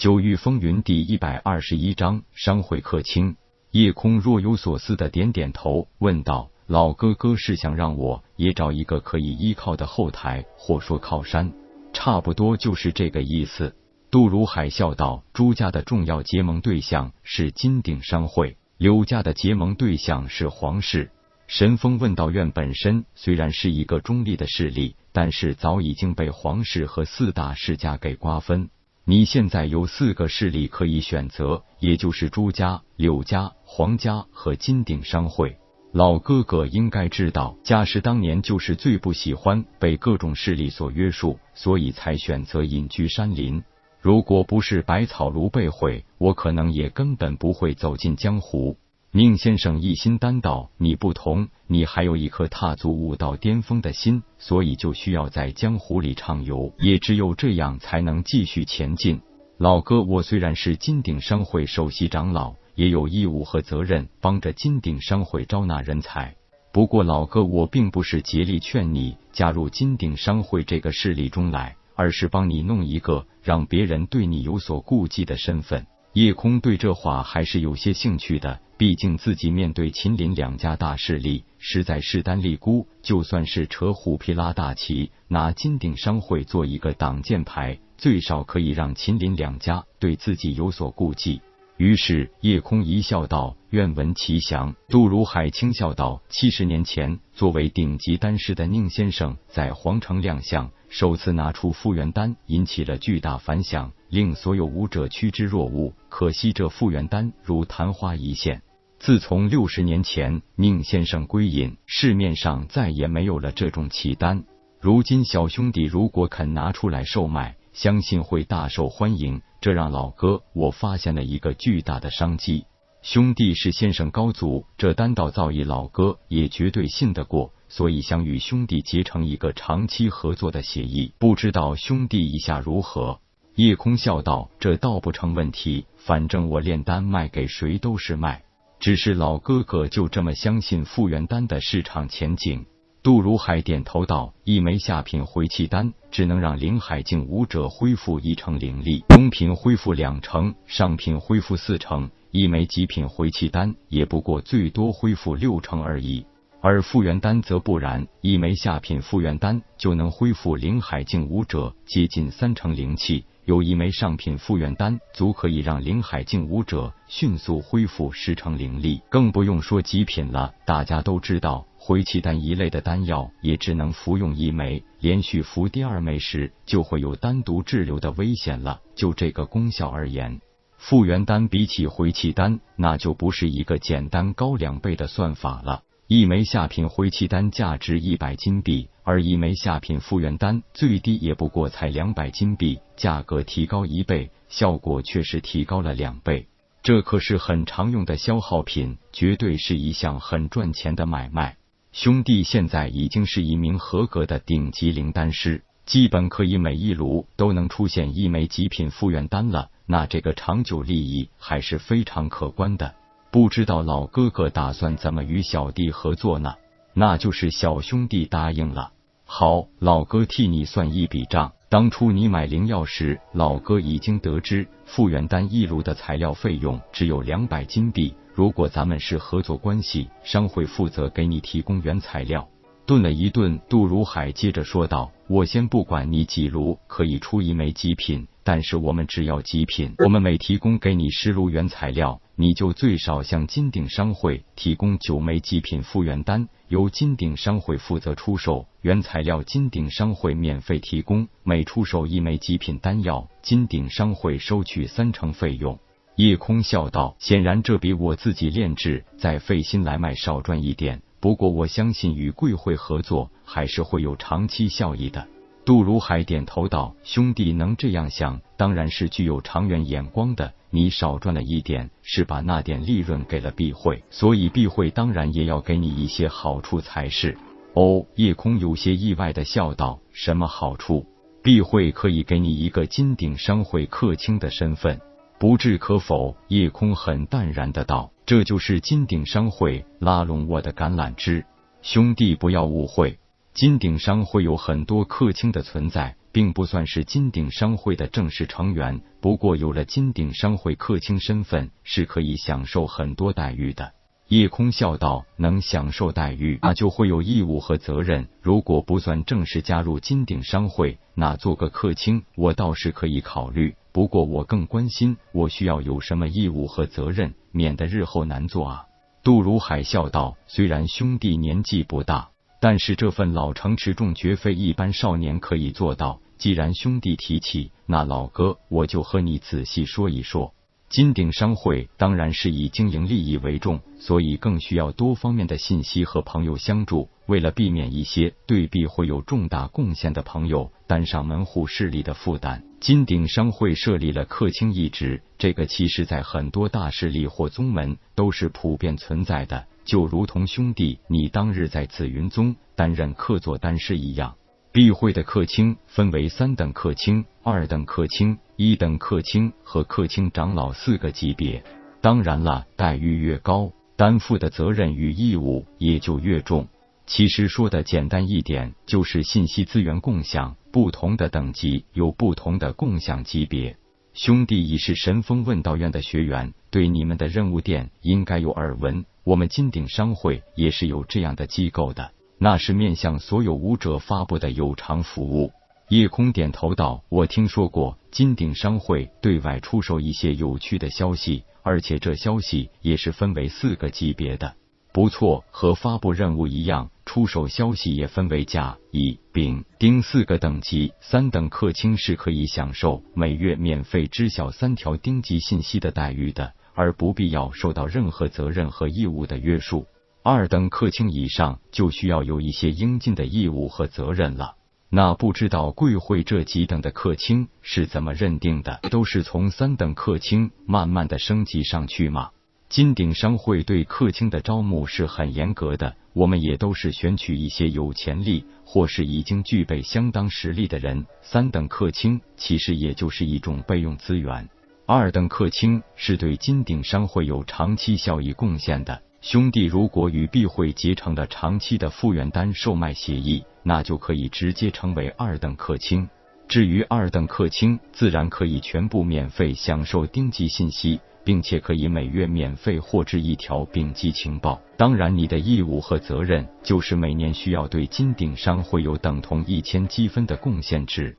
九域风云第一百二十一章商会客卿。夜空若有所思的点点头，问道：“老哥哥是想让我也找一个可以依靠的后台，或说靠山？差不多就是这个意思。”杜如海笑道：“朱家的重要结盟对象是金鼎商会，柳家的结盟对象是皇室。”神风问道：“院本身虽然是一个中立的势力，但是早已经被皇室和四大世家给瓜分。”你现在有四个势力可以选择，也就是朱家、柳家、黄家和金鼎商会。老哥哥应该知道，家师当年就是最不喜欢被各种势力所约束，所以才选择隐居山林。如果不是百草炉被毁，我可能也根本不会走进江湖。宁先生一心丹道，你不同，你还有一颗踏足武道巅峰的心，所以就需要在江湖里畅游，也只有这样才能继续前进。老哥，我虽然是金鼎商会首席长老，也有义务和责任帮着金鼎商会招纳人才。不过，老哥，我并不是竭力劝你加入金鼎商会这个势力中来，而是帮你弄一个让别人对你有所顾忌的身份。叶空对这话还是有些兴趣的，毕竟自己面对秦林两家大势力，实在势单力孤。就算是扯虎皮拉大旗，拿金鼎商会做一个挡箭牌，最少可以让秦林两家对自己有所顾忌。于是叶空一笑道：“愿闻其详。”杜如海轻笑道：“七十年前，作为顶级丹师的宁先生在皇城亮相。”首次拿出复原丹，引起了巨大反响，令所有武者趋之若鹜。可惜这复原丹如昙花一现。自从六十年前宁先生归隐，市面上再也没有了这种奇丹。如今小兄弟如果肯拿出来售卖，相信会大受欢迎。这让老哥我发现了一个巨大的商机。兄弟是先生高祖，这丹道造诣，老哥也绝对信得过。所以想与兄弟结成一个长期合作的协议，不知道兄弟意下如何？叶空笑道：“这倒不成问题，反正我炼丹卖给谁都是卖。只是老哥哥就这么相信复原丹的市场前景？”杜如海点头道：“一枚下品回气丹只能让灵海境武者恢复一成灵力，中品恢复两成，上品恢复四成。一枚极品回气丹也不过最多恢复六成而已。”而复原丹则不然，一枚下品复原丹就能恢复灵海境武者接近三成灵气，有一枚上品复原丹足可以让灵海境武者迅速恢复十成灵力，更不用说极品了。大家都知道，回气丹一类的丹药也只能服用一枚，连续服第二枚时就会有单独滞留的危险了。就这个功效而言，复原丹比起回气丹，那就不是一个简单高两倍的算法了。一枚下品回气丹价值一百金币，而一枚下品复原丹最低也不过才两百金币，价格提高一倍，效果却是提高了两倍。这可是很常用的消耗品，绝对是一项很赚钱的买卖。兄弟现在已经是一名合格的顶级灵丹师，基本可以每一炉都能出现一枚极品复原丹了，那这个长久利益还是非常可观的。不知道老哥哥打算怎么与小弟合作呢？那就是小兄弟答应了。好，老哥替你算一笔账。当初你买灵药时，老哥已经得知复原丹一炉的材料费用只有两百金币。如果咱们是合作关系，商会负责给你提供原材料。顿了一顿，杜如海接着说道：“我先不管你几炉可以出一枚极品，但是我们只要极品，我们每提供给你十炉原材料。”你就最少向金鼎商会提供九枚极品复原丹，由金鼎商会负责出售原材料，金鼎商会免费提供。每出售一枚极品丹药，金鼎商会收取三成费用。叶空笑道：“显然这比我自己炼制再费心来卖少赚一点，不过我相信与贵会合作还是会有长期效益的。”杜如海点头道：“兄弟能这样想，当然是具有长远眼光的。你少赚了一点，是把那点利润给了碧会，所以碧会当然也要给你一些好处才是。”哦，夜空有些意外的笑道：“什么好处？碧会可以给你一个金鼎商会客卿的身份，不置可否。”夜空很淡然的道：“这就是金鼎商会拉拢我的橄榄枝，兄弟不要误会。”金鼎商会有很多客卿的存在，并不算是金鼎商会的正式成员，不过有了金鼎商会客卿身份，是可以享受很多待遇的。叶空笑道：“能享受待遇，那就会有义务和责任。如果不算正式加入金鼎商会，那做个客卿，我倒是可以考虑。不过我更关心，我需要有什么义务和责任，免得日后难做啊。”杜如海笑道：“虽然兄弟年纪不大，但是这份老成持重绝非一般少年可以做到。既然兄弟提起，那老哥我就和你仔细说一说。”金鼎商会当然是以经营利益为重，所以更需要多方面的信息和朋友相助。为了避免一些对必会有重大贡献的朋友担上门户势力的负担，金鼎商会设立了客卿一职。这个其实在很多大势力或宗门都是普遍存在的，就如同兄弟你当日在紫云宗担任客座丹师一样。避会的客卿分为三等客卿、二等客卿、一等客卿和客卿长老四个级别。当然了，待遇越高，担负的责任与义务也就越重。其实说的简单一点，就是信息资源共享，不同的等级有不同的共享级别。兄弟已是神风问道院的学员，对你们的任务店应该有耳闻。我们金鼎商会也是有这样的机构的。那是面向所有武者发布的有偿服务。叶空点头道：“我听说过金鼎商会对外出售一些有趣的消息，而且这消息也是分为四个级别的。不错，和发布任务一样，出售消息也分为甲、乙、丙、丁四个等级。三等客卿是可以享受每月免费知晓三条丁级信息的待遇的，而不必要受到任何责任和义务的约束。”二等客卿以上就需要有一些应尽的义务和责任了。那不知道贵会这几等的客卿是怎么认定的？都是从三等客卿慢慢的升级上去吗？金鼎商会对客卿的招募是很严格的，我们也都是选取一些有潜力或是已经具备相当实力的人。三等客卿其实也就是一种备用资源，二等客卿是对金鼎商会有长期效益贡献的。兄弟，如果与碧会结成了长期的复原单售卖协议，那就可以直接成为二等客卿。至于二等客卿，自然可以全部免费享受丁级信息，并且可以每月免费获知一条丙级情报。当然，你的义务和责任就是每年需要对金鼎商会有等同一千积分的贡献值。